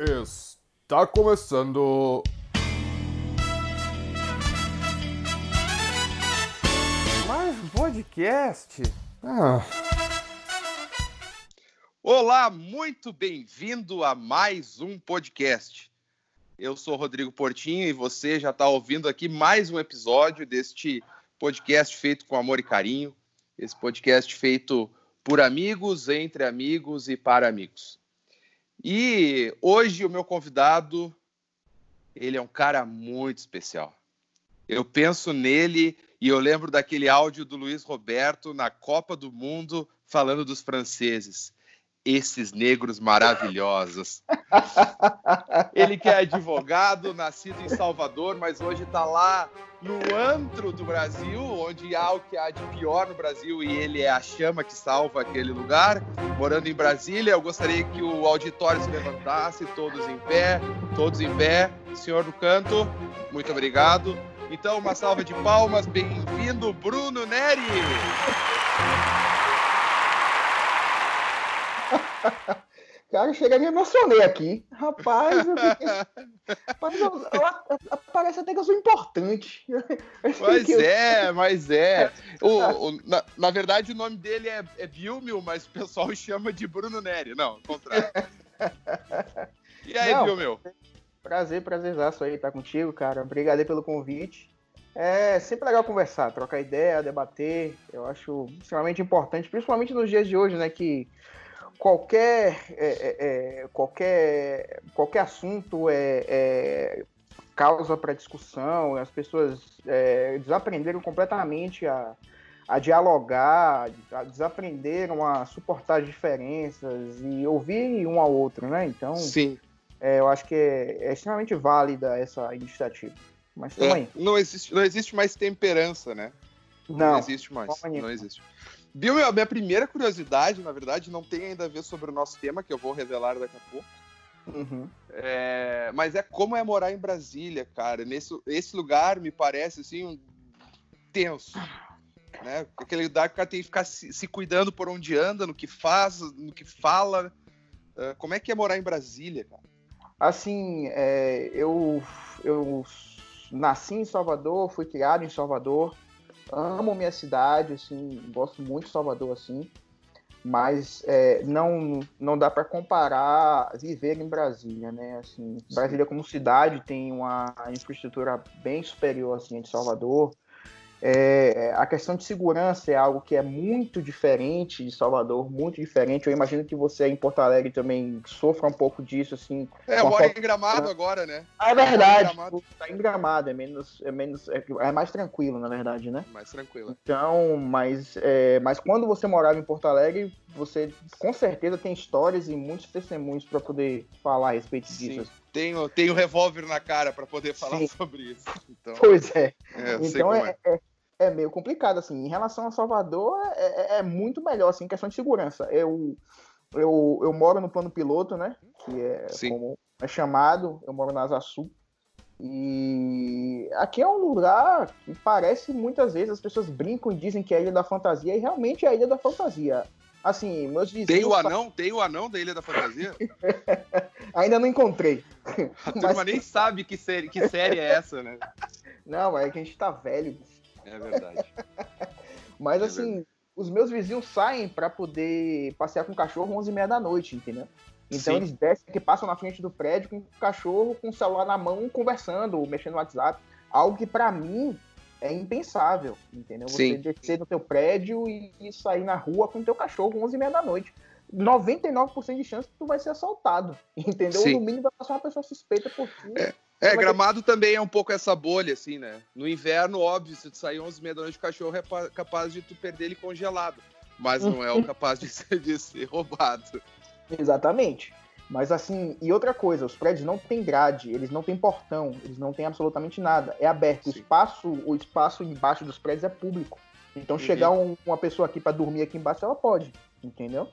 Está começando. Mais um podcast? Ah. Olá, muito bem-vindo a mais um podcast. Eu sou Rodrigo Portinho e você já está ouvindo aqui mais um episódio deste podcast feito com amor e carinho. Esse podcast feito por amigos, entre amigos e para amigos. E hoje o meu convidado, ele é um cara muito especial. Eu penso nele e eu lembro daquele áudio do Luiz Roberto na Copa do Mundo falando dos franceses. Esses negros maravilhosos. Ele que é advogado, nascido em Salvador, mas hoje está lá no antro do Brasil, onde há o que há de pior no Brasil e ele é a chama que salva aquele lugar. Morando em Brasília, eu gostaria que o auditório se levantasse, todos em pé, todos em pé. Senhor do canto, muito obrigado. Então, uma salva de palmas, bem-vindo, Bruno Neri! Cara, chega e me emocionei aqui. Rapaz, eu fiquei... Mas eu, eu, parece até que eu sou importante. Mas é, mas é. O, o, na, na, verdade, o nome dele é, é Bilmil, mas o pessoal chama de Bruno Neri. Não, ao contrário. E aí, Não, Bilmil? Prazer, prazerzaço aí estar contigo, cara. Obrigado pelo convite. É sempre legal conversar, trocar ideia, debater. Eu acho extremamente importante, principalmente nos dias de hoje, né? Que qualquer, é, é, é, qualquer, qualquer assunto é, é causa para discussão, as pessoas é, desaprenderam completamente a, a dialogar, a desaprenderam a suportar as diferenças e ouvir um ao outro, né? Então, Sim. Eu acho que é, é, extremamente válida essa iniciativa. Mas também. não, existe, não existe mais temperança, né? Não, não existe mais. Não existe. Bill, a minha primeira curiosidade, na verdade, não tem ainda a ver sobre o nosso tema, que eu vou revelar daqui a pouco. Uhum. É, mas é como é morar em Brasília, cara. Nesse, esse lugar me parece assim um tenso. Né? Aquele lugar que o cara tem que ficar se, se cuidando por onde anda, no que faz, no que fala. Uh, como é que é morar em Brasília, cara? Assim, é, eu, eu nasci em Salvador, fui criado em Salvador amo minha cidade, assim, gosto muito de Salvador, assim, mas é, não, não dá para comparar viver em Brasília, né? Assim, Brasília como cidade tem uma infraestrutura bem superior assim, de Salvador. É, a questão de segurança é algo que é muito diferente de Salvador, muito diferente. Eu imagino que você em Porto Alegre também sofra um pouco disso, assim. É, mora em Gramado agora, né? Ah, é verdade. Tá em Gramado, é menos, é menos, é, é, mais tranquilo, na verdade, né? Mais tranquilo. Então, mas, é, mas quando você morava em Porto Alegre, você com certeza tem histórias e muitos testemunhos para poder falar a respeito disso. Sim. Tenho, tenho revólver na cara para poder falar Sim. sobre isso. Então, pois é. é então é, é, é, meio complicado, assim. Em relação a Salvador, é, é, é, muito melhor, assim, em questão de segurança. Eu, eu, eu moro no plano piloto, né? Que é Sim. como é chamado. Eu moro na Asa Sul. E aqui é um lugar que parece muitas vezes as pessoas brincam e dizem que é a Ilha da Fantasia, e realmente é a Ilha da Fantasia. Assim, meus vizinhos. Tem o anão? Tem o anão da Ilha da Fantasia? Ainda não encontrei. A turma Mas... nem sabe que série, que série é essa, né? Não, é que a gente tá velho. É verdade. Mas é assim, verdade. os meus vizinhos saem para poder passear com o cachorro 11 e meia da noite, entendeu? Então Sim. eles descem que passam na frente do prédio com o cachorro com o celular na mão, conversando, mexendo no WhatsApp. Algo que para mim é impensável, entendeu? Você Sim. descer no teu prédio e, e sair na rua com o teu cachorro 11 e meia da noite. 99% de chance que tu vai ser assaltado, entendeu? Sim. No mínimo vai passar uma pessoa suspeita por ti. É. É, Gramado ter... também é um pouco essa bolha, assim, né? No inverno, óbvio, se tu sair 11 meia da noite, o cachorro é capaz de tu perder ele congelado. Mas não é o capaz de ser, de ser roubado. Exatamente. Mas assim, e outra coisa, os prédios não têm grade, eles não têm portão, eles não têm absolutamente nada. É aberto. O espaço, o espaço embaixo dos prédios é público. Então uhum. chegar um, uma pessoa aqui para dormir aqui embaixo, ela pode, entendeu?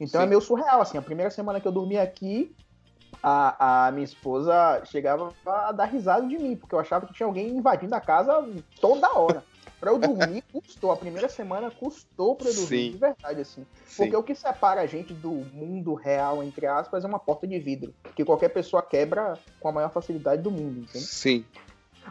Então é Sim. é meio surreal, assim. A primeira semana que eu dormi aqui, a, a minha esposa chegava a dar risada de mim, porque eu achava que tinha alguém invadindo a casa toda hora. Pra eu dormir, custou. A primeira semana custou pra eu dormir, Sim. de verdade, assim. Sim. Porque o que separa a gente do mundo real, entre aspas, é uma porta de vidro. Que qualquer pessoa quebra com a maior facilidade do mundo, entendeu? Sim.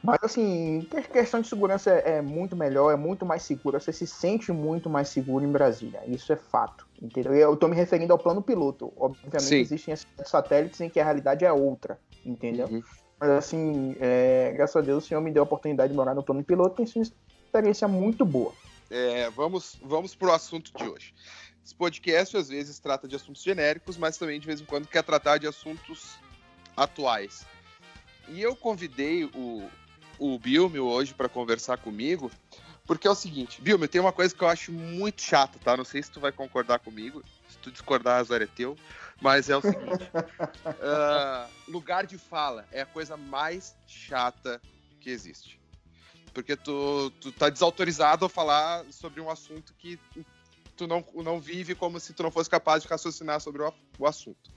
Mas assim, que- questão de segurança é, é muito melhor, é muito mais segura. Você se sente muito mais seguro em Brasília. Isso é fato. Entendeu? E Eu tô me referindo ao plano piloto. Obviamente Sim. existem esses satélites em que a realidade é outra. Entendeu? Uhum. Mas assim, é, graças a Deus o senhor me deu a oportunidade de morar no plano piloto. Tem sido uma experiência muito boa. É, vamos, vamos pro assunto de hoje. Esse podcast às vezes trata de assuntos genéricos, mas também de vez em quando quer tratar de assuntos atuais. E eu convidei o, o Bilmio hoje para conversar comigo, porque é o seguinte, Bilmio, tem uma coisa que eu acho muito chata, tá? Não sei se tu vai concordar comigo, se tu discordar, azar é teu, mas é o seguinte: ah, lugar de fala é a coisa mais chata que existe. Porque tu, tu tá desautorizado a falar sobre um assunto que tu não, não vive como se tu não fosse capaz de raciocinar sobre o, o assunto.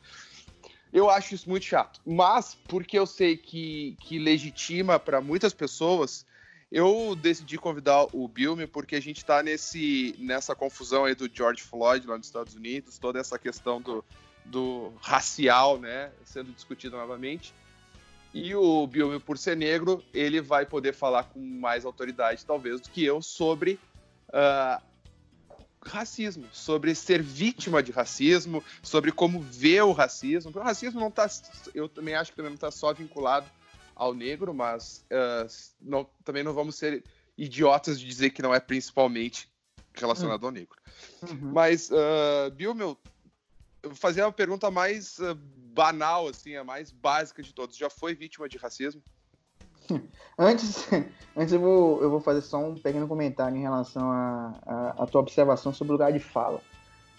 Eu acho isso muito chato. Mas, porque eu sei que, que legitima para muitas pessoas, eu decidi convidar o Bilme porque a gente está nessa confusão aí do George Floyd lá nos Estados Unidos, toda essa questão do, do racial, né, sendo discutida novamente. E o Bilme, por ser negro, ele vai poder falar com mais autoridade, talvez, do que eu sobre ah, racismo, sobre ser vítima de racismo, sobre como ver o racismo. O racismo não está, eu também acho que também não está só vinculado ao negro, mas ah, não- também não vamos ser idiotas de dizer que não é principalmente relacionado ao negro. Mas, uh, Bill, meu, eu vou fazer uma pergunta mais ah, banal, assim, a mais básica de todos. Já foi vítima de racismo? Antes, antes eu, vou, eu vou fazer só um pequeno comentário em relação à tua observação sobre o lugar de fala.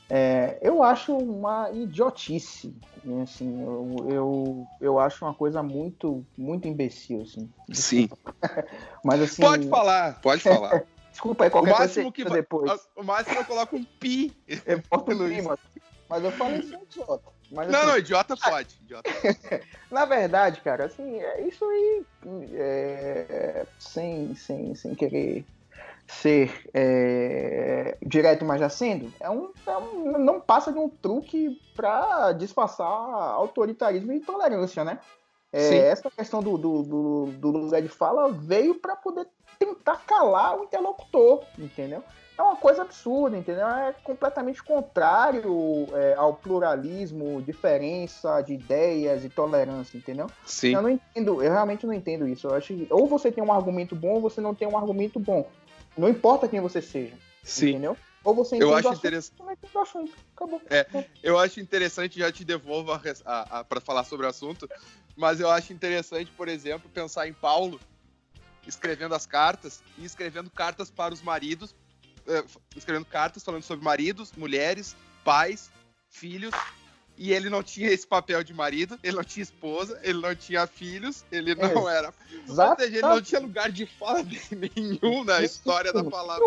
É, eu acho uma idiotice, né, assim, eu, eu, eu acho uma coisa muito, muito imbecil, assim. Sim. Mas assim, Pode falar, pode falar. desculpa aí o qualquer máximo coisa que depois. o máximo eu coloco um pi. Eu boto Luiz. primo, mas eu falei isso idiota. Mas, Não, assim, não, idiota pode. Idiota. Na verdade, cara, assim, é isso aí, é, sem, sem, sem querer ser é, direto, mas já sendo, é um, é um- não passa de um truque para disfarçar autoritarismo e intolerância, né? É, Sim. essa questão do, do, do, do lugar de fala veio para poder tentar calar o interlocutor, entendeu? É uma coisa absurda, entendeu? É completamente contrário é, ao pluralismo, diferença de ideias e tolerância, entendeu? Sim. Eu não entendo, eu realmente não entendo isso. Eu acho que ou você tem um argumento bom ou você não tem um argumento bom. Não importa quem você seja, Sim. entendeu? Ou você Eu entende acho o assunto, interessante. ou você não entende o assunto. Acabou. Eu acho interessante, já te devolvo a, a, a, para falar sobre o assunto, mas eu acho interessante, por exemplo, pensar em Paulo escrevendo as cartas e escrevendo cartas para os maridos, escrevendo cartas falando sobre maridos, mulheres, pais, filhos, e ele não tinha esse papel de marido, ele não tinha esposa, ele não tinha filhos, ele não era. Ou seja, ele não tinha lugar de fala nenhum na história da palavra.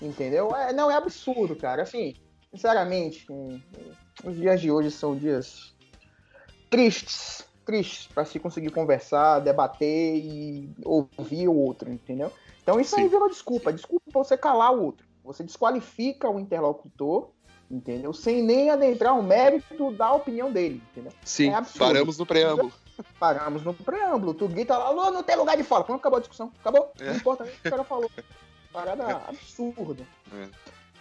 Entendeu? É, não, é absurdo, cara. Assim, sinceramente, hum, os dias de hoje são dias tristes, tristes para se conseguir conversar, debater e ouvir o outro, entendeu? Então isso aí Sim. virou desculpa, desculpa pra você calar o outro. Você desqualifica o interlocutor, entendeu? Sem nem adentrar o mérito da opinião dele, entendeu? Sim, É paramos no preâmbulo. Paramos no preâmbulo, tu grita lá, "Alô, não tem lugar de fala. Pronto, acabou a discussão, acabou. É. Não importa o que o cara falou. Parada absurda. É.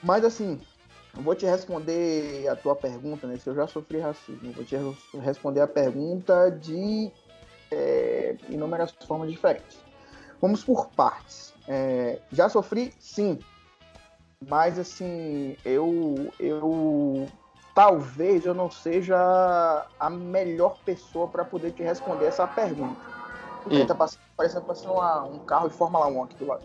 Mas assim, eu vou te responder a tua pergunta, né? Se eu já sofri racismo, vou te res- responder a pergunta de é, inúmeras formas diferentes. Vamos por partes. É, já sofri, sim. Mas assim, eu, eu talvez eu não seja a melhor pessoa para poder te responder essa pergunta. Porque Hum. tá passando, parecendo passando uma- um carro de Fórmula 1 aqui do lado.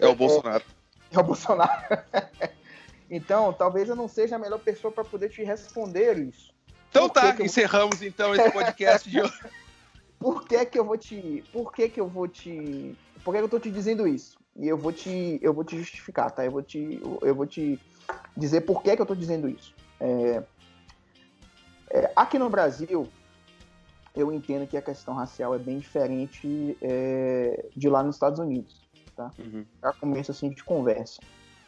É, é o Bolsonaro. É o Bolsonaro. então, talvez eu não seja a melhor pessoa para poder te responder isso. Então Por que tá, que eu- encerramos então esse podcast de hoje. Por que que eu vou te, por que que eu vou te, por que eu tô te dizendo isso? E eu vou te, eu vou te justificar, tá? Eu vou te, eu vou te dizer por que que eu tô dizendo isso. É, é, aqui no Brasil, eu entendo que a questão racial é bem diferente é, de lá nos Estados Unidos, tá? Uhum. Para começo assim de conversa.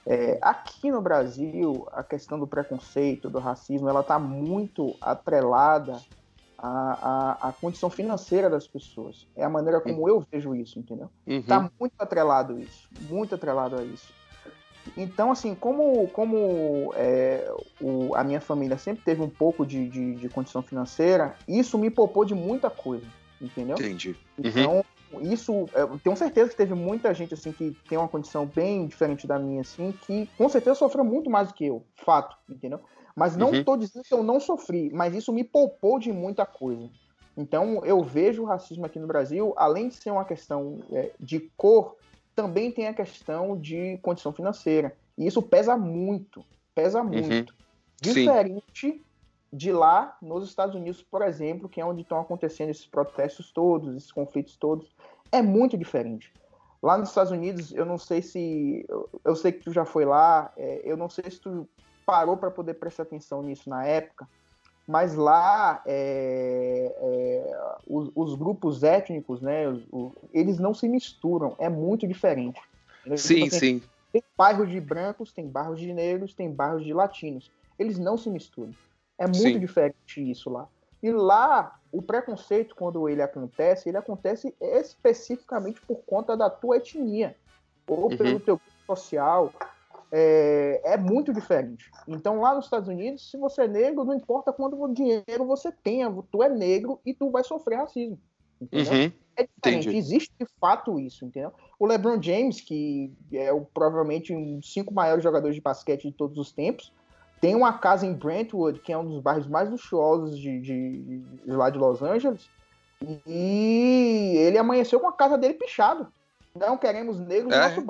É, aqui no Brasil, a questão do preconceito, do racismo, ela está muito atrelada à, à, à, condição financeira das pessoas. É a maneira como uhum. eu vejo isso, entendeu? Está uhum. muito atrelado isso, muito atrelado a isso. Então, assim, como, como é, o, a minha família sempre teve um pouco de, de, de, condição financeira, isso me poupou de muita coisa, entendeu? Entendi. Uhum. Então, isso, eu tenho certeza que teve muita gente, assim, que tem uma condição bem diferente da minha, assim, que com certeza sofreu muito mais do que eu, fato, entendeu? Mas não estou uhum. dizendo que eu não sofri, mas isso me poupou de muita coisa. Então, eu vejo o racismo aqui no Brasil, além de ser uma questão é, de cor, também tem a questão de condição financeira. E isso pesa muito, pesa uhum. muito. Uhum. Diferente Sim. de lá nos Estados Unidos, por exemplo, que é onde estão acontecendo esses protestos todos, esses conflitos todos, é muito diferente. Lá nos Estados Unidos, eu não sei se. Eu sei que tu já foi lá, é, eu não sei se tu parou para poder prestar atenção nisso na época, mas lá é, é, os, os, grupos étnicos, né, os, os, eles não se misturam, é muito diferente. Sim, tipo assim, sim. Tem bairros de brancos, tem bairros de negros, tem bairros de latinos. Eles não se misturam. É muito sim. diferente isso lá. E lá, o preconceito, quando ele acontece, ele acontece especificamente por conta da tua etnia, ou uhum. pelo teu grupo social, é, é, muito diferente. Então, lá nos Estados Unidos, se você é negro, não importa quanto dinheiro você tenha, tu é negro e tu vai sofrer racismo. Uhum. É diferente. Entendi. Existe de fato isso, entendeu? O LeBron James, que é o, provavelmente um dos cinco maiores jogadores de basquete de todos os tempos, tem uma casa em Brentwood, que é um dos bairros mais luxuosos de, de, de lá de Los Angeles, e ele amanheceu com a casa dele pichado. Não queremos negros é. no nosso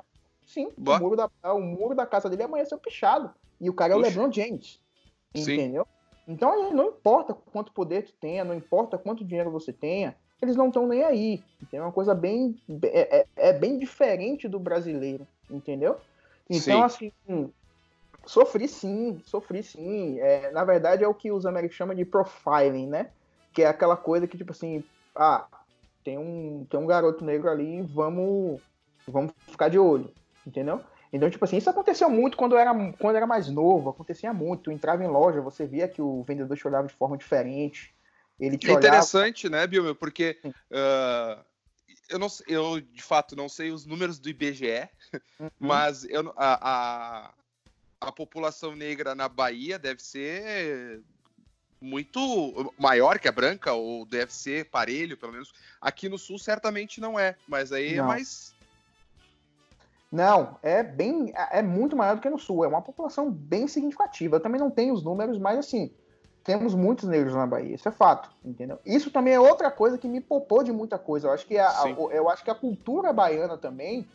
Sim, o muro, da, o muro da casa dele amanheceu pichado. E o cara é o LeBron James. Entendeu? Sim. Então não importa quanto poder tu tenha, não importa quanto dinheiro você tenha, eles não estão nem aí. Então é uma coisa bem. É, é, é, bem diferente do brasileiro, entendeu? Então, sim. assim, sofri sim, sofri sim. É, na verdade, é o que os americanos chamam de profiling, né? Que é aquela coisa que, tipo assim, ah, tem um, tem um garoto negro ali, vamos, vamos ficar de olho entendeu? Então, tipo assim, isso aconteceu muito quando eu era, quando eu era mais novo, acontecia muito. Tu entrava em loja, você via que o vendedor te olhava de forma diferente. Ele te é interessante, olhava... né, Bilmer? Porque uh, eu, não, eu, de fato, não sei os números do IBGE, uhum. mas eu, a, a, a população negra na Bahia deve ser muito maior que a branca, ou deve ser parelho, pelo menos. Aqui no sul certamente não é, mas aí é não. é mais não, é bem, é muito maior do que no sul. É uma população bem significativa. Eu também não tenho os números, mas assim, temos muitos negros na Bahia. Isso é fato, entendeu? Isso também é outra coisa que me poupou de muita coisa. Eu acho que a, a eu acho que a cultura baiana também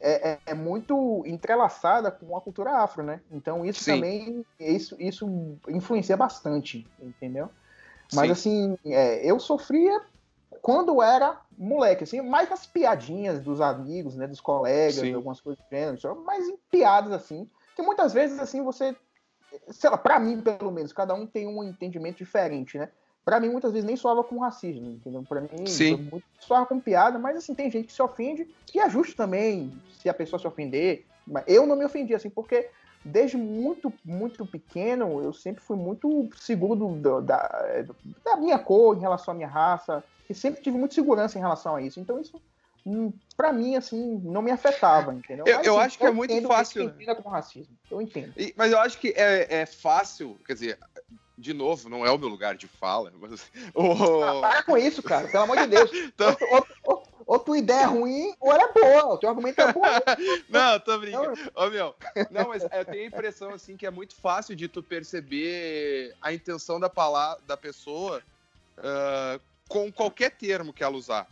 é, é, é, muito entrelaçada com a cultura afro, né? Então isso Sim. também isso, isso influencia bastante, entendeu? Mas Sim. assim, é, eu sofria quando era moleque, assim, mais as piadinhas dos amigos, né, dos colegas, algumas coisas do gênero, mas em piadas, assim, que muitas vezes, assim, você, sei lá, pra mim, pelo menos, cada um tem um entendimento diferente, né? Pra mim, muitas vezes nem soava com racismo, entendeu? Pra mim, Sim. soava com piada, mas, assim, tem gente que se ofende, e é justo também se a pessoa se ofender, mas eu não me ofendi, assim, porque desde muito, muito pequeno, eu sempre fui muito seguro do, do, da, da minha cor em relação à minha raça, e sempre tive muita segurança em relação a isso. Então isso hum, para mim, assim, não me afetava, entendeu? Eu, mas, eu assim, acho que é muito fácil. Com racismo. Eu entendo. E, mas eu acho que é, é, fácil, quer dizer, de novo, não é o meu lugar de fala. Mas, oh... ah, para com isso, cara, pelo amor de Deus. então... ou, ou, ou, tua ideia é ruim, ou ela é boa. O teu argumento é bom. não, tô brincando. Ô, meu, não, mas eu tenho a impressão, assim, que é muito fácil de tu perceber a intenção da palavra da pessoa. Uh, com qualquer termo que ela usar.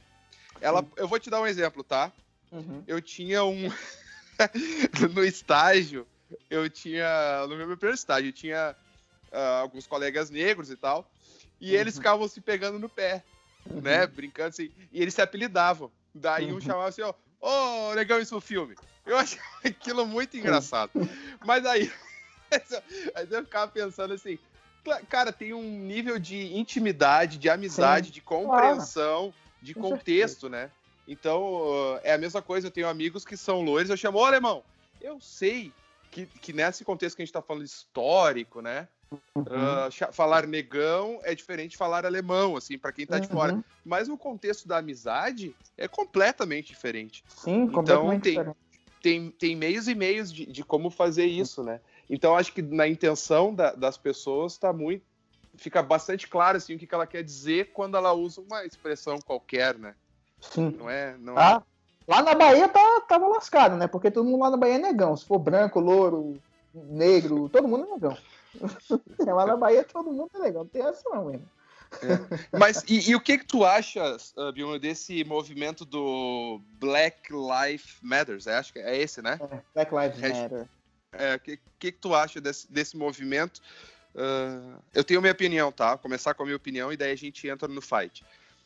Ela, eu vou te dar um exemplo, tá? Uhum. Eu tinha um. no estágio, eu tinha. No meu primeiro estágio, eu tinha uh, alguns colegas negros e tal. E uhum. eles ficavam se pegando no pé, uhum. né? Brincando assim. E eles se apelidavam. Daí um uhum. chamava assim, ó. Ô, oh, legal isso no filme. Eu achava aquilo muito engraçado. Mas aí. aí eu ficava pensando assim, cara, tem um nível de intimidade, de amizade, Sim, de compreensão, claro. de contexto, né? Então, é a mesma coisa, eu tenho amigos que são loiros, eu chamo, ô alemão, eu sei que, que nesse contexto que a gente está falando histórico, né? Uhum. Uh, falar negão é diferente de falar alemão, assim, para quem tá de uhum. fora. Mas o contexto da amizade é completamente diferente. Sim, então, completamente tem, diferente. Tem, tem meios e meios de, de como fazer isso, né? Então acho que na intenção da, das pessoas tá muito. Fica bastante claro assim, o que, que ela quer dizer quando ela usa uma expressão qualquer, né? Sim. Não é. Não ah, é... Lá na Bahia tá, tava lascado, né? Porque todo mundo lá na Bahia é negão. Se for branco, louro, negro, todo mundo é negão. lá na Bahia todo mundo é negão. Não tem essa não, mesmo. É. Mas e, e, o que que tu achas, uh, Bion, desse movimento do Black Lives Matters? É, acho que é esse, né? É, Black Lives Matter. É, o que, que, que tu acha desse, desse movimento? Uh, eu tenho minha opinião, tá? Vou começar com a minha opinião e daí a gente entra no fight.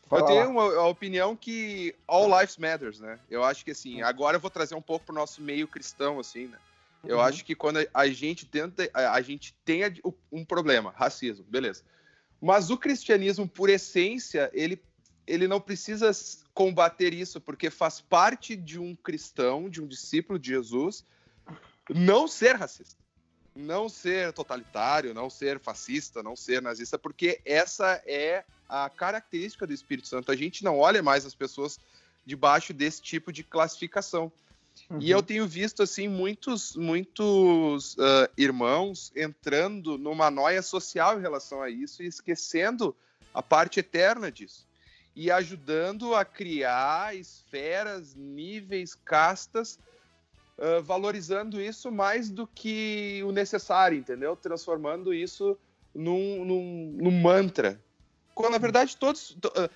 Fala eu tenho uma, uma, opinião que all lives matters, né? Eu acho que assim, agora eu vou trazer um pouco pro nosso meio cristão, assim, né? Eu uhum. acho que quando a gente tenta, a gente tem um problema, racismo, beleza. Mas o cristianismo, por essência, ele, ele não precisa combater isso, porque faz parte de um cristão, de um discípulo de Jesus, não ser racista, não ser totalitário, não ser fascista, não ser nazista, porque essa é a característica do Espírito Santo. A gente não olha mais as pessoas debaixo desse tipo de classificação. Uhum. E eu tenho visto assim muitos, muitos uh, irmãos entrando numa noia social em relação a isso e esquecendo a parte eterna disso e ajudando a criar esferas, níveis, castas uh, valorizando isso mais do que o necessário, entendeu? Transformando isso num, num, num mantra. Quando, na verdade, todos. Uh,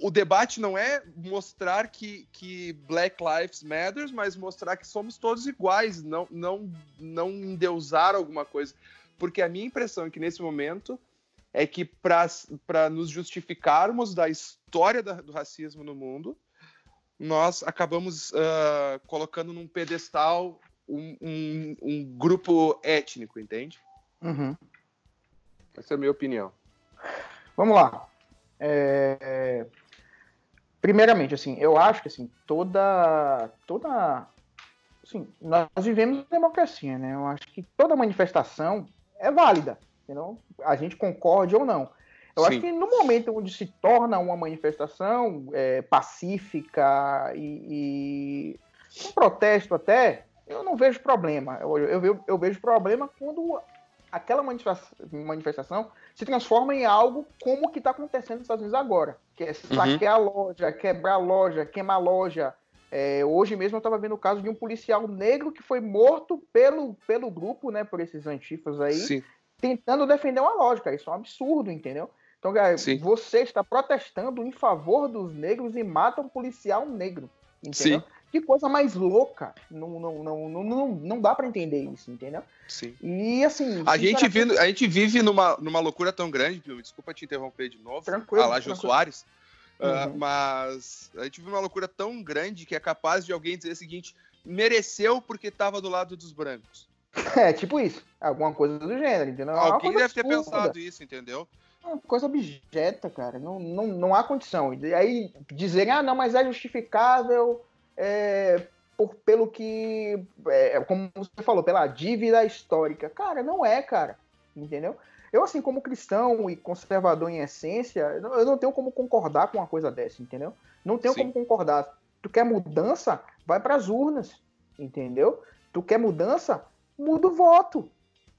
o debate não é mostrar que, que Black Lives Matter, mas mostrar que somos todos iguais, não, não, não endeusar alguma coisa. Porque a minha impressão é que nesse momento é que para nos justificarmos da história da, do racismo no mundo, nós acabamos uh, colocando num pedestal um, um, um grupo étnico, entende? Uhum. Essa é a minha opinião. Vamos lá. É... Primeiramente, assim, eu acho que assim toda toda assim, nós vivemos democracia, né? Eu acho que toda manifestação é válida, entendeu? A gente concorde ou não. Eu Sim. acho que no momento onde se torna uma manifestação é, pacífica e, e, um protesto até, eu não vejo problema. Eu, eu, eu vejo problema quando aquela manifestação se transforma em algo como o que está acontecendo nos Estados Unidos agora, que é saquear uhum. a loja, quebrar a loja, queimar a loja. É, hoje mesmo eu estava vendo o caso de um policial negro que foi morto pelo, pelo grupo, né, por esses antifas aí, Sim. tentando defender uma loja. Isso é um absurdo, entendeu? Então, galera, Sim. você está protestando em favor dos negros e mata um policial negro. Entendeu? Sim. Que coisa mais louca. Não, não, não, não, não, dá para entender isso, entendeu? Sim. E assim. A gente, vive, a gente vive numa, numa loucura tão grande, desculpa te interromper de novo. Tranquilo. A lá, Jô Soares. Uh, uhum. Mas a gente vive uma loucura tão grande que é capaz de alguém dizer o seguinte: mereceu porque estava do lado dos brancos. É, tipo isso. Alguma coisa do gênero, entendeu? É alguém deve absurda. ter pensado isso, entendeu? É uma coisa objeta, cara. Não, não, não há condição. E aí dizer, ah, não, mas é justificável é, por, pelo que. É, como você falou, pela dívida histórica. Cara, não é, cara. Entendeu? Eu, assim, como cristão e conservador em essência, eu não tenho como concordar com uma coisa dessa, entendeu? Não tenho Sim. como concordar. Tu quer mudança? Vai para as urnas, entendeu? Tu quer mudança? Muda o voto.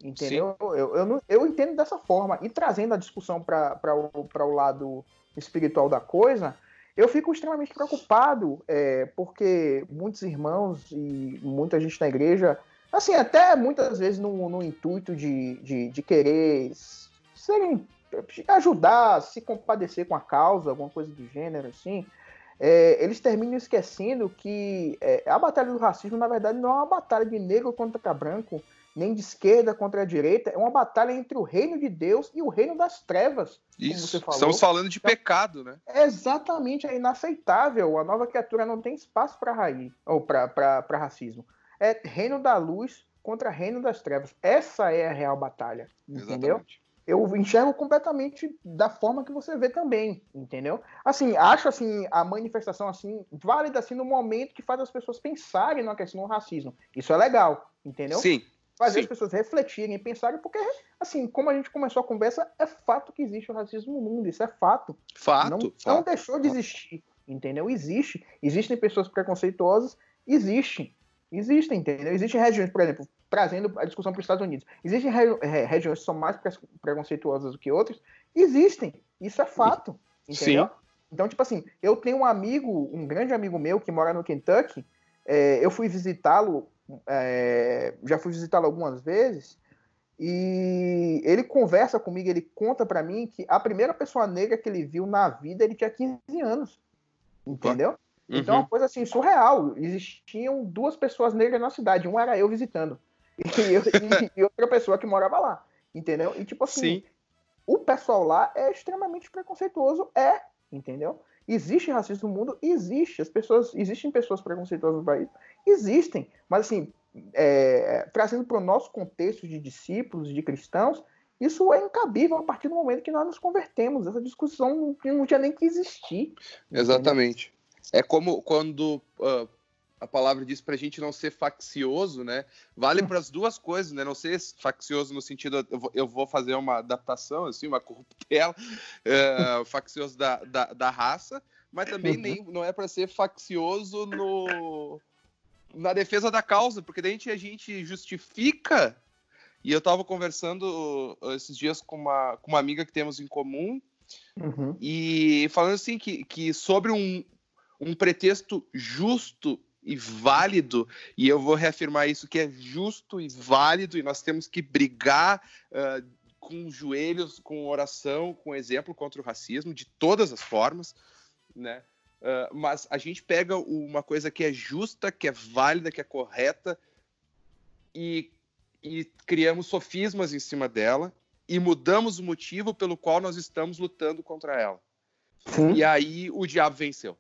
Entendeu? Eu, eu, eu, entendo dessa forma. E trazendo a discussão para o, o lado espiritual da coisa, eu fico extremamente preocupado, é, porque muitos irmãos e muita gente na igreja, assim, até muitas vezes no, no intuito de, de, de querer serem, ajudar, se compadecer com a causa, alguma coisa do gênero, assim, é, eles terminam esquecendo que é, a batalha do racismo, na verdade, não é uma batalha de negro contra branco, nem de esquerda contra a direita, é uma batalha entre o reino de Deus e o reino das trevas. Isso, estamos falando de então, pecado, né? exatamente, é inaceitável. A nova criatura não tem espaço para raiz, ou para racismo. É reino da luz contra reino das trevas. Essa é a real batalha, entendeu? Exatamente. eu enxergo completamente da forma que você vê também, entendeu? Assim, acho assim a manifestação assim válida assim no momento que faz as pessoas pensarem na questão do racismo. Isso é legal, entendeu? Sim. Fazer sim. as pessoas refletirem, pensarem, porque assim, como a gente começou a conversa, é fato que existe o racismo no mundo, isso é fato. Fato. Não, fato, não deixou de existir, entendeu? Existe, existem pessoas preconceituosas, existe, existem, entendeu? Existem regiões, por exemplo, trazendo a discussão para os Estados Unidos. Existem re regiões que são mais pre preconceituosas do que outras? Existem. Isso é fato. Entendeu? Sim. Então, tipo assim, eu tenho um amigo, um grande amigo meu que mora no Kentucky. É, eu fui visitá-lo, é, já fui visitá-lo algumas vezes. E ele conversa comigo, ele conta para mim que a primeira pessoa negra que ele viu na vida, ele tinha 15 anos. Entendeu? Uhum. Então, é uma coisa assim, surreal. Existiam duas pessoas negras na cidade, um era eu visitando. e, e, outra pessoa que morava lá, entendeu? E tipo assim, Sim. o pessoal lá é extremamente preconceituoso, é, entendeu? Existe racismo no mundo, existe. As pessoas, existem pessoas preconceituosas no país, existem. Mas assim, é, trazendo para o nosso contexto de discípulos, de cristãos, isso é incabível a partir do momento que nós nos convertemos. Essa discussão não, não tinha nem que existir. Exatamente. Entendeu? É como quando uh, a palavra diz para a gente não ser faccioso, né? Vale hum. para as duas coisas, né? Não ser faccioso no sentido, eu vou, fazer uma adaptação, assim, uma corruptela, é, faccioso da, da, da, raça, mas também nem, uhum. não é para ser faccioso no, na defesa da causa, porque daí a gente, a gente justifica. E eu estava conversando esses dias com uma, com uma amiga que temos em comum, uhum. e falando assim que, que sobre um, um pretexto justo e válido, e eu vou reafirmar isso, que é justo e válido, e nós temos que brigar uh, com joelhos, com oração, com exemplo contra o racismo, de todas as formas, né? Uh, mas a gente pega uma coisa que é justa, que é válida, que é correta, e, e criamos sofismas em cima dela, e mudamos o motivo pelo qual nós estamos lutando contra ela. Sim. E aí o diabo venceu.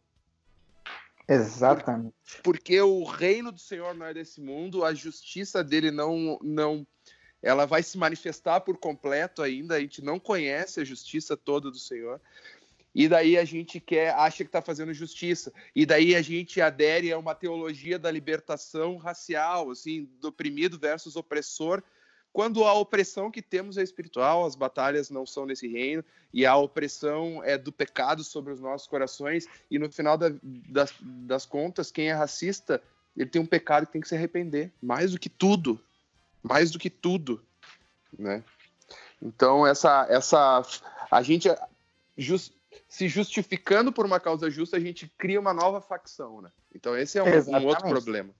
Exatamente. Porque o reino do Senhor não é desse mundo, a justiça dele não não ela vai se manifestar por completo ainda, a gente não conhece a justiça toda do Senhor. E daí a gente quer, acha que está fazendo justiça. E daí a gente adere a uma teologia da libertação racial, assim, do oprimido versus opressor, quando a opressão que temos é espiritual, as batalhas não são nesse reino, e a opressão é do pecado sobre os nossos corações, e no final da, das, das contas, quem é racista, ele tem um pecado que tem que se arrepender, mais do que tudo, mais do que tudo, né? Então, essa, essa a gente just, se justificando por uma causa justa, a gente cria uma nova facção, né? Então, esse é um, um outro problema.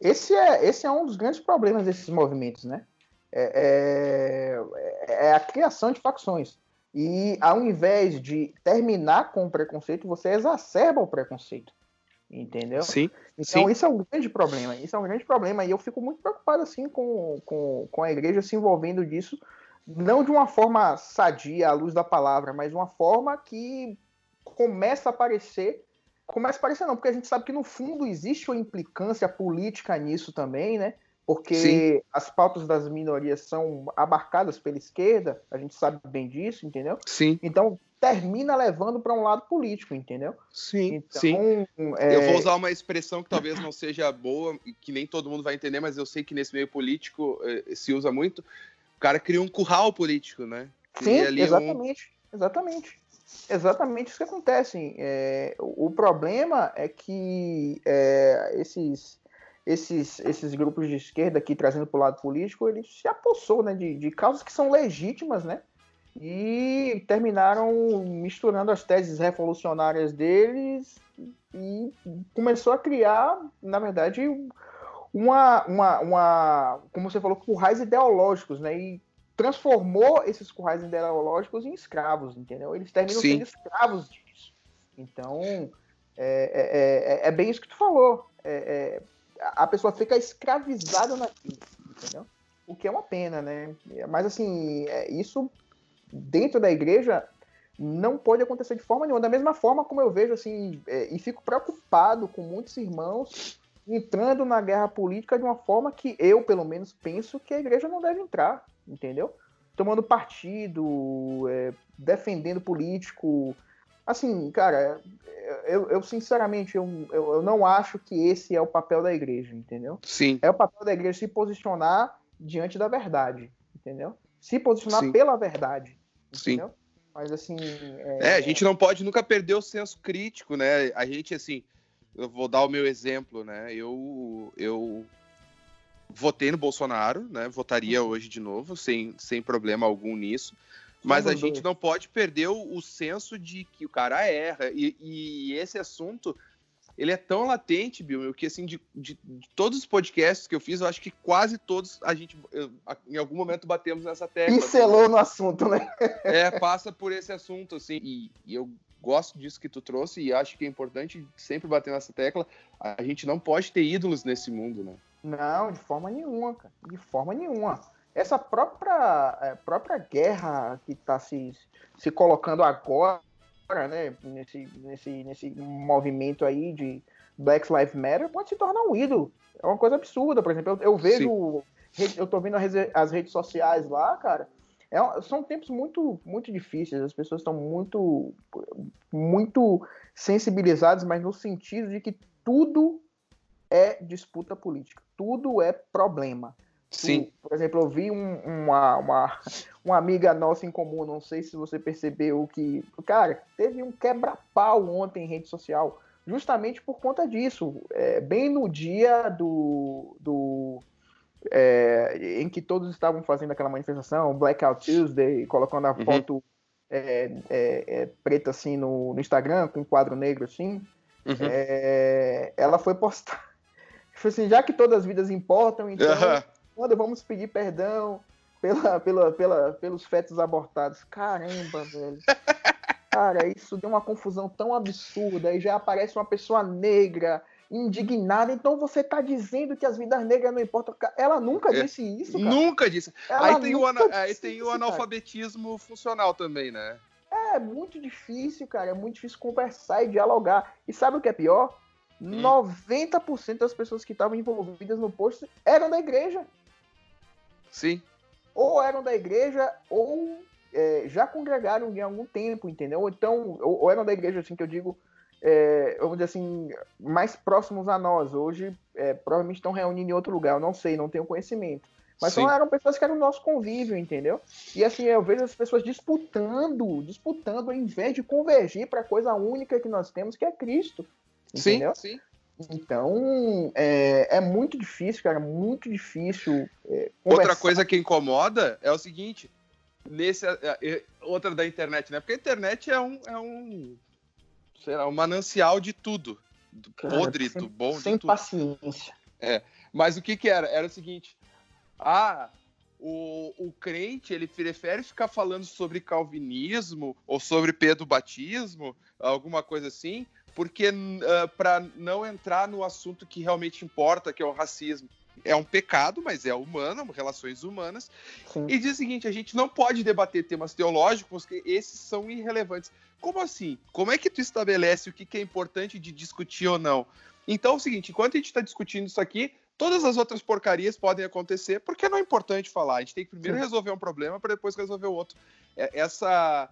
Esse é, esse é um dos grandes problemas desses movimentos, né? É, é, é, a criação de facções. E ao invés de terminar com o preconceito, você exacerba o preconceito. Entendeu? Sim. Então, sim. isso é um grande problema. Isso é um grande problema. E eu fico muito preocupado assim com, com, com a igreja se envolvendo disso, não de uma forma sadia, à luz da palavra, mas de uma forma que começa a aparecer. Começa a aparecer, não, porque a gente sabe que no fundo existe uma implicância política nisso também, né? Porque Sim. as pautas das minorias são abarcadas pela esquerda, a gente sabe bem disso, entendeu? Sim. Então termina levando para um lado político, entendeu? Sim, então, sim. É... Eu vou usar uma expressão que talvez não seja boa, que nem todo mundo vai entender, mas eu sei que nesse meio político eh, se usa muito. O cara cria um curral político, né? Sim, exatamente, um... exatamente. Exatamente isso que acontece. É, o problema é que é, esses esses, esses grupos de esquerda aqui trazendo para o lado político, ele se apossou né, de, de causas que são legítimas, né? E terminaram misturando as teses revolucionárias deles e começou a criar, na verdade, uma, uma, uma como você falou, currais ideológicos, né? E transformou esses currais ideológicos em escravos, entendeu? Eles terminam Sim. sendo escravos disso. Então, é, é, é, é, bem isso que tu falou. É, é a pessoa fica escravizada naquilo, entendeu? O que é uma pena, né? Mas assim, é, isso dentro da igreja não pode acontecer de forma nenhuma. Da mesma forma como eu vejo assim, é, e fico preocupado com muitos irmãos entrando na guerra política de uma forma que eu, pelo menos, penso que a igreja não deve entrar, entendeu? tomando partido, é, defendendo político. Assim, cara, eu, eu sinceramente eu, eu, eu, não acho que esse é o papel da igreja, entendeu? Sim. É o papel da igreja se posicionar diante da verdade, entendeu? Se posicionar Sim. pela verdade, entendeu? Sim. Mas assim. É... é... a gente não pode nunca perder o senso crítico, né? A gente, assim, eu vou dar o meu exemplo, né? Eu, eu votei no Bolsonaro, né? Votaria uhum. hoje de novo, sem, sem problema algum nisso. Mas a gente não pode perder o, o, senso de que o cara erra. E, e, esse assunto, ele é tão latente, Bill, que assim, de, de, de, todos os podcasts que eu fiz, eu acho que quase todos a gente, eu, em algum momento, batemos nessa tecla. Pincelou assim. no assunto, né? É, passa por esse assunto, assim. E, e eu gosto disso que tu trouxe e acho que é importante sempre bater nessa tecla. A gente não pode ter ídolos nesse mundo, né? Não, de forma nenhuma, cara. De forma nenhuma. Essa própria, é, própria guerra que está se, se colocando agora, né, nesse, nesse, nesse movimento aí de Black Lives Matter, pode se tornar um ídolo. É uma coisa absurda, por exemplo. Eu, eu vejo, Sim. eu tô vendo as redes sociais lá, cara. É, são tempos muito, muito difíceis. As pessoas estão muito, muito sensibilizadas, mas no sentido de que tudo é disputa política, tudo é problema. Sim. por exemplo, eu vi um, uma, uma, uma amiga nossa em comum, não sei se você percebeu que. Cara, teve um quebra-pau ontem em rede social, justamente por conta disso. É, bem no dia do. do é, em que todos estavam fazendo aquela manifestação, Blackout Tuesday, colocando a uhum. foto é, é, é, preta assim no, no, Instagram, com um quadro negro assim. Uhum. É, ela foi postar Tipo assim, já que todas as vidas importam, então quando vamos pedir perdão pela, pela, pela, pelos fetos abortados. Caramba, velho. Cara, isso deu uma confusão tão absurda. Aí já aparece uma pessoa negra, indignada. Então você tá dizendo que as vidas negras não importam. Ela nunca é, disse isso, cara. Nunca disse. Ela aí tem, o, aí tem isso, o analfabetismo cara. funcional também, né? É muito difícil, cara. É muito difícil conversar e dialogar. E sabe o que é pior? 90% das pessoas que estavam envolvidas no post eram da igreja. Sim. Ou eram da igreja, ou é, já congregaram em algum tempo, entendeu? Então, ou, ou eram da igreja, assim, que eu digo, é, vamos dizer assim, mais próximos a nós. Hoje, é, provavelmente estão reunindo em outro lugar, eu não sei, não tenho conhecimento. Mas só eram pessoas que eram nosso convívio, entendeu? E assim, eu vejo as pessoas disputando, disputando, ao invés de convergir para a coisa única que nós temos, que é Cristo. Entendeu? Sim, sim. Então, é, é muito difícil, cara, muito difícil. É, outra coisa que incomoda é o seguinte: nesse, é, é, outra da internet, né? Porque a internet é um, é um, sei lá, um manancial de tudo. Do cara, podre, sem, do bom, sem tudo. paciência. É. Mas o que que era? Era o seguinte: ah, o, o crente ele prefere ficar falando sobre calvinismo ou sobre Pedro batismo, alguma coisa assim, porque uh, ah, para não entrar no assunto que realmente importa, que é o racismo. É um pecado, mas é humano, relações humanas. Sim. E diz o seguinte: a gente não pode debater temas teológicos, porque esses são irrelevantes. Como assim? Como é que tu estabelece o que, que é importante de discutir ou não? Então é o seguinte: enquanto a gente está discutindo isso aqui, todas as outras porcarias podem acontecer, porque não é importante falar. A gente tem que primeiro resolver um problema para depois resolver o outro. É, essa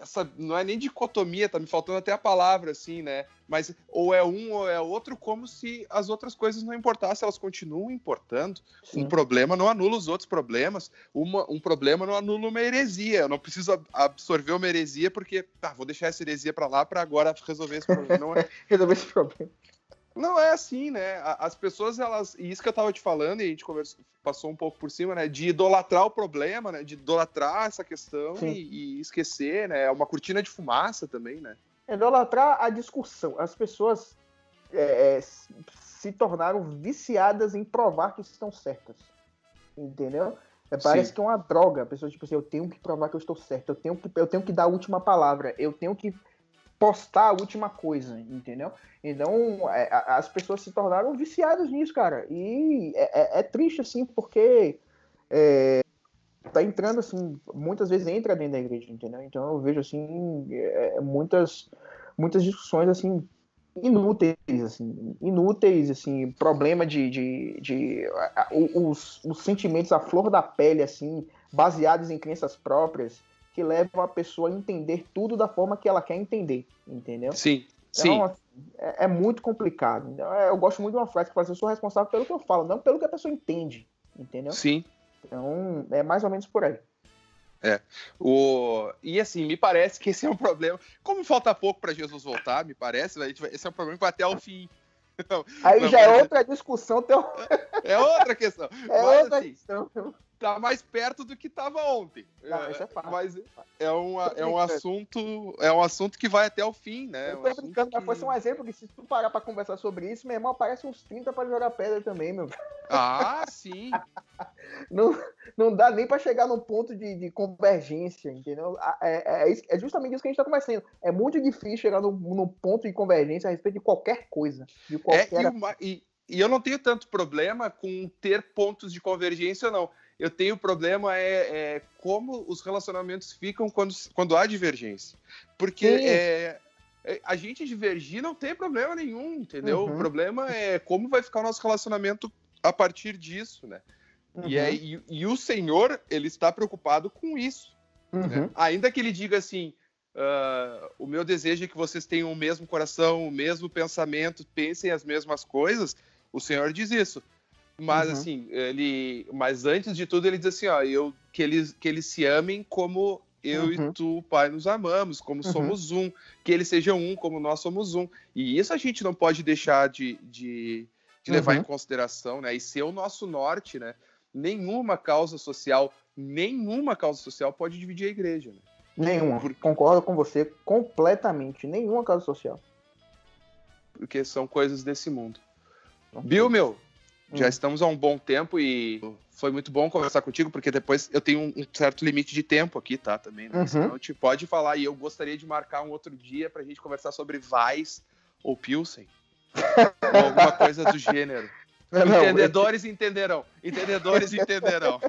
essa não é nem dicotomia, tá me faltando até a palavra, assim, né? Mas ou é um ou é outro, como se as outras coisas não importassem, elas continuam importando. Sim. Um problema não anula os outros problemas, uma, um problema não anula uma heresia. Eu não preciso absorver uma heresia porque, tá, vou deixar essa heresia para lá para agora resolver esse problema. Não é... resolver esse problema. Não é assim, né? As pessoas, elas. E isso que eu tava te falando, e a gente conversou, passou um pouco por cima, né? De idolatrar o problema, né? De idolatrar essa questão e, e, esquecer, né? É uma cortina de fumaça também, né? Idolatrar a discussão. As pessoas é, é se tornaram viciadas em provar que estão certas. Entendeu? É, parece Sim. que é uma droga. A pessoa, tipo assim, eu tenho que provar que eu estou certo, eu tenho que, eu tenho que dar a última palavra, eu tenho que postar a última coisa, entendeu? Então, é, as pessoas se tornaram viciadas nisso, cara. E é, é, é triste, assim, porque é, tá entrando, assim, muitas vezes entra dentro da igreja, entendeu? Então, eu vejo, assim, é, muitas, muitas discussões, assim, inúteis, assim, inúteis, assim, problema de, de, de os, os sentimentos à flor da pele, assim, baseadas em crenças próprias que levam a pessoa a entender tudo da forma que ela quer entender, entendeu? Sim, Então, sim. assim, é, é muito complicado. É, Eu gosto muito de uma frase que fala assim, eu sou responsável pelo que eu falo, não pelo que a pessoa entende, entendeu? Sim. Então, é mais ou menos por aí. O... E assim, me parece que esse é um problema. Como falta pouco para Jesus voltar, me parece, esse é um problema que vai até o fim. Aí Não, já é mas- outra discussão, teu... É outra questão. é Mas, outra assim, questão. Tá mais perto do que estava ontem. Não, isso é fato. Mas é, uma, Tô é um assunto, é um assunto que vai até o fim, né? Eu Um tô assunto brincando, mas que- foi só um exemplo que se tu parar pra conversar sobre isso, meu irmão, aparece uns 30 pra jogar pedra também, meu. Ah, sim. Não, não dá nem pra chegar num ponto de, de convergência, entendeu? É, é, isso- é justamente isso que a gente tá conversando. É muito difícil chegar num, num ponto de convergência a respeito de qualquer coisa. De É, qualquer... e, uma- e- e eu não tenho tanto problema com ter pontos de convergência, não. Eu tenho problema é, é como os relacionamentos ficam quando, quando há divergência. Porque é, é, a gente divergir não tem problema nenhum, entendeu? Uhum. O problema é como vai ficar o nosso relacionamento a partir disso, né? E, é, e, e o Senhor, ele está preocupado com isso. Uhum. né? Ainda que ele diga assim, ah, o meu desejo é que vocês tenham o mesmo coração, o mesmo pensamento, pensem as mesmas coisas, o Senhor diz isso. Mas Uhum. assim, ele, mas antes de tudo ele diz assim, ó, eu que eles que eles se amem como eu Uhum. e tu, Pai, nos amamos, como Uhum. somos um, que eles sejam um, como nós somos um. E isso a gente não pode deixar de, de, de levar Uhum. em consideração, né? E ser o nosso norte, né? Nenhuma causa social, nenhuma causa social pode dividir a igreja. Né? Nenhuma. Por- Concordo com você completamente. Nenhuma causa social. porque são coisas desse mundo. Bill, meu, já Hum. estamos há um bom tempo e foi muito bom conversar contigo, porque depois eu tenho um certo limite de tempo aqui, tá? Também, né? Uhum. A gente pode falar e eu gostaria de marcar um outro dia pra gente conversar sobre Vais ou Pilsen. ou alguma coisa do gênero. Não, não, Entendedores entenderão. Entendedores entenderão.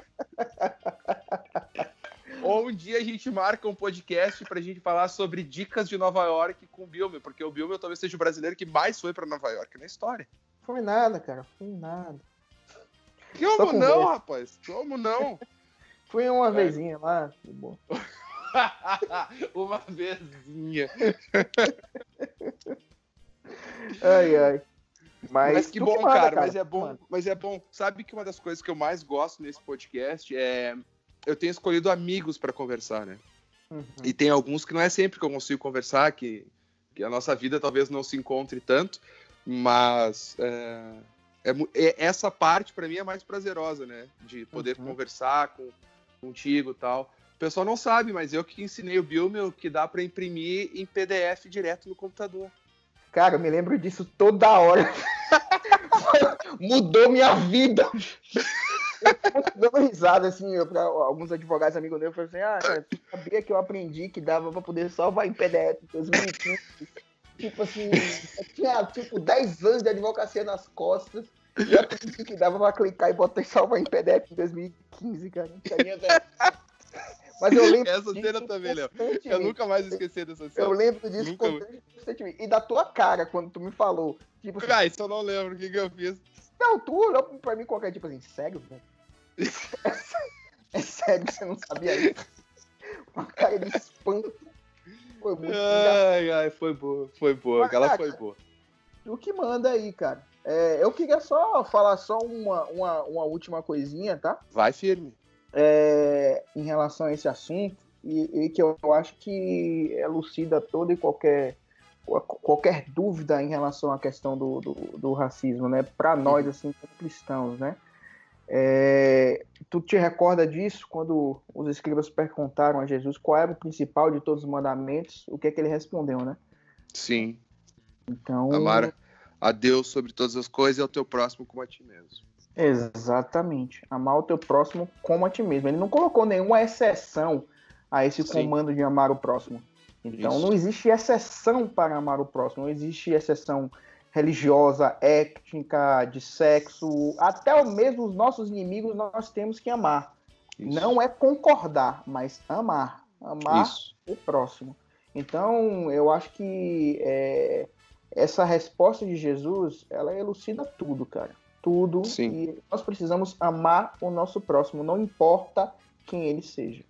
Ou um dia a gente marca um podcast pra gente falar sobre dicas de Nova York com o Bilmer, porque o Bilmer talvez seja o brasileiro que mais foi pra Nova York na história. Foi nada, cara. Foi nada. Como não, rapaz? Como não? Fui uma É. vezinha lá. de boa. Uma vezinha. Ai, ai. Mas, Mas, que bom, manda, cara, Mas é bom, mas é bom. Sabe que uma das coisas que eu mais gosto nesse podcast é eu tenho escolhido amigos pra conversar, né? Uhum. E tem alguns que não é sempre que eu consigo conversar, que, que a nossa vida talvez não se encontre tanto, mas é, é é- essa parte para mim é mais prazerosa, né? De poder Uhum. conversar com, contigo e tal. O pessoal não sabe, mas eu que ensinei o Bill, meu, que dá para imprimir em PDF direto no computador. Cara, eu me lembro disso toda hora. Mudou minha vida. Eu dando risada, assim, eu, pra alguns advogados amigos meus falaram assim, ah, cara, sabia que eu aprendi que dava pra poder salvar em PDF em 2015? Tipo assim, eu tinha tipo 10 anos de advocacia nas costas e eu aprendi que dava pra clicar e botar e salvar em PDF em 2015, cara. Não tinha Mas eu lembro Essa disso cena também, Léo. Eu nunca mais esqueci dessa Eu cena. lembro disso Nunca- constantemente. E da tua cara, quando tu me falou. Tipo assim, Ah, isso eu não lembro o que, que eu fiz. não, tu olhou pra mim qualquer tipo assim, sério, velho? É sério que você não sabia isso? Uma cara de espanto. Foi muito. Ai, ai, foi boa, foi boa. Mas, Aquela cara, foi boa. O que manda aí, cara? É, eu queria só falar só uma, uma, uma última coisinha, tá? Vai firme. É, em relação a esse assunto, e, e que eu acho que elucida toda e qualquer, qualquer dúvida em relação à questão do, do, do racismo, né? Para nós, assim, como cristãos, né? É, tu te recorda disso quando os escribas perguntaram a Jesus qual era o principal de todos os mandamentos? O que é que ele respondeu, né? Sim. Então, Amar a Deus sobre todas as coisas e ao teu próximo como a ti mesmo. Exatamente. Amar o teu próximo como a ti mesmo. Ele não colocou nenhuma exceção a esse Sim. comando de amar o próximo. Então Isso. não existe exceção para amar o próximo. Não existe exceção religiosa, étnica, de sexo. Até mesmo os nossos inimigos nós temos que amar. Isso. Não é concordar, mas amar. Amar Isso. o próximo. Então, eu acho que é, essa resposta de Jesus, ela elucida tudo, cara. Tudo. Sim. E nós precisamos amar o nosso próximo. Não importa quem ele seja.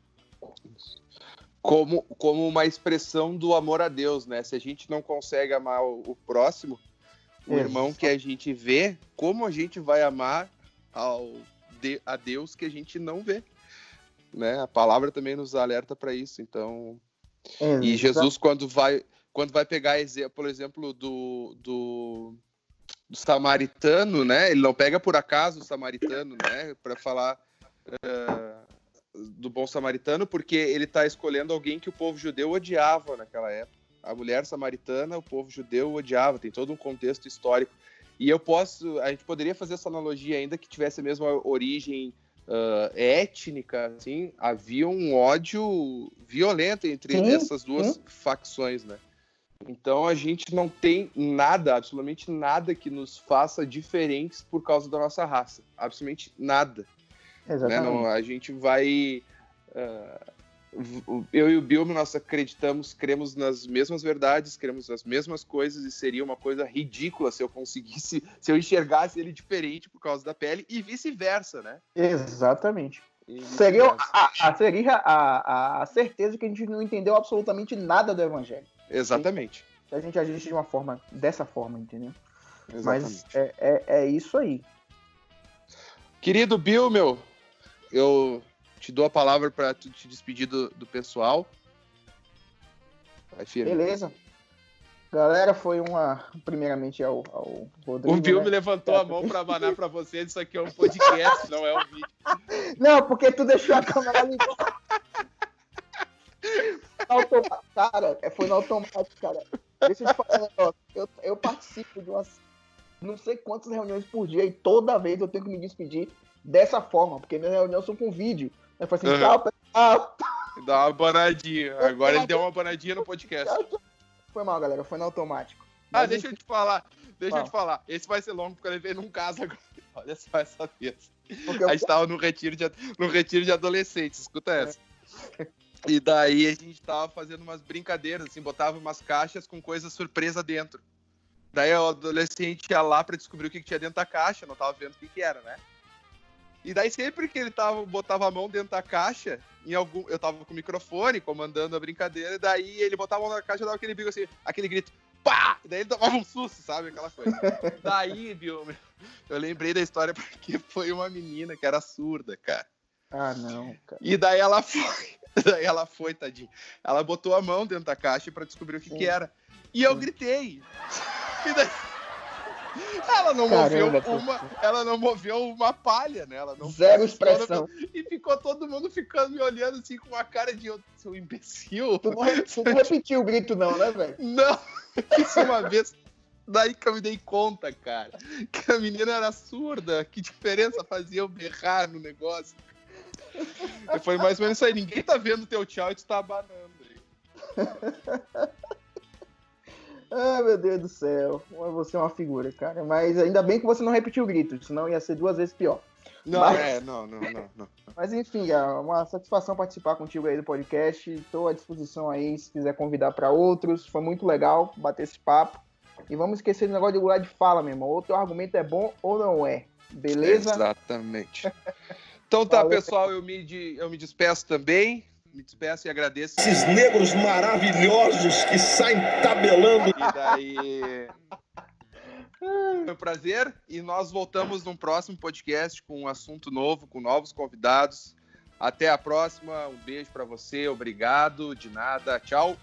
Como, como uma expressão do amor a Deus, né? Se a gente não consegue amar o, o próximo, o É. irmão que a gente vê, como a gente vai amar ao, de- a Deus que a gente não vê? Né? A palavra também nos alerta para isso. Então, e Jesus, quando vai, quando vai pegar, por exemplo, do, do, do samaritano, né? Ele não pega por acaso o samaritano, né? Para falar eh, do bom samaritano, porque ele está escolhendo alguém que o povo judeu odiava naquela época. A mulher samaritana, o povo judeu odiava. Tem todo um contexto histórico. E eu posso, a gente poderia fazer essa analogia ainda que tivesse a mesma origem ah, étnica, assim, havia um ódio violento entre Sim, essas duas facções, né? Então a gente não tem nada, absolutamente nada que nos faça diferentes por causa da nossa raça, absolutamente nada. Né? Exatamente. Não, a gente vai v- eu e o Bill nós acreditamos, cremos nas mesmas verdades, cremos nas mesmas coisas e seria uma coisa ridícula se eu conseguisse, se eu enxergasse ele diferente por causa da pele e vice-versa, né? Exatamente. E Seria, a, a- seria a, a certeza que a gente não entendeu absolutamente nada do evangelho. Exatamente. Se a gente agisse de uma forma, dessa forma, entendeu? Exatamente. Mas é, é, é isso aí. Querido Bill, meu, eu te dou a palavra para te despedir do, do pessoal. Vai, firme. Beleza. Galera, foi uma. Primeiramente ao, ao Rodrigo. O Bill né? me levantou a mão para abanar para vocês. Isso aqui é um podcast, não é um vídeo. Não, porque tu deixou a câmera ligada. Cara, é, foi no automático, cara. Deixa eu te falar um negócio. Eu, eu participo de umas não sei quantas reuniões por dia e toda vez eu tenho que me despedir dessa forma, porque minhas reuniões são com vídeo. Eu falo assim, Uhum. tchau, pessoal. Dá uma abanadinha. Agora ele deu uma abanadinha no podcast. Foi mal, galera. Foi no automático. Ah, Mas, deixa eu enfim, te falar. Deixa eu Fala. te falar. Esse vai ser longo porque eu levei num caso agora. Olha só essa vez. porque eu- A gente tava no retiro de, no retiro de adolescentes, escuta essa. E daí a gente tava fazendo umas brincadeiras, assim, botava umas caixas com coisa surpresa dentro. Daí o adolescente ia lá pra descobrir o que, que tinha dentro da caixa, não tava vendo o que, que era, né? E daí sempre que ele tava, botava a mão dentro da caixa, em algum, eu tava com o microfone comandando a brincadeira, e daí ele botava a mão na caixa e dava aquele bico assim, aquele grito, pá! E daí ele tomava um susto, sabe? Aquela coisa. daí, viu, eu lembrei da história porque foi uma menina que era surda, cara. Ah, não, cara. E daí ela foi. Daí ela foi, tadinha. Ela botou a mão dentro da caixa pra descobrir o que, Sim. que era. E eu Sim. gritei. E daí... Ela não Caramba, moveu uma, ela não moveu uma palha, né? Ela não Zero expressão. E ficou todo mundo ficando me olhando assim com uma cara de "Ô, seu imbecil. Tu não, tu não repetiu o grito, não, né, velho? Não, isso uma vez. Daí que eu me dei conta, cara, que a menina era surda. Que diferença fazia eu berrar no negócio? Foi mais ou menos isso aí. Ninguém tá vendo teu tchau e tu tá abanando aí. Ah, meu Deus do céu. Você é uma figura, cara. Mas ainda bem que você não repetiu o grito, senão ia ser duas vezes pior. Não, Mas- é, não, não, não, não. Mas enfim, é uma satisfação participar contigo aí do podcast. Estou à disposição aí se quiser convidar para outros. Foi muito legal bater esse papo. E vamos esquecer do negócio de lugar de fala, meu irmão. Ou teu argumento é bom ou não é. Beleza? Exatamente. Então tá, Valeu. pessoal, eu me, de- eu me despeço também. Me despeço e agradeço. Esses negros maravilhosos que saem tabelando. E daí. Foi um prazer. E nós voltamos num próximo podcast com um assunto novo, com novos convidados. Até a próxima. Um beijo para você. Obrigado. De nada. Tchau.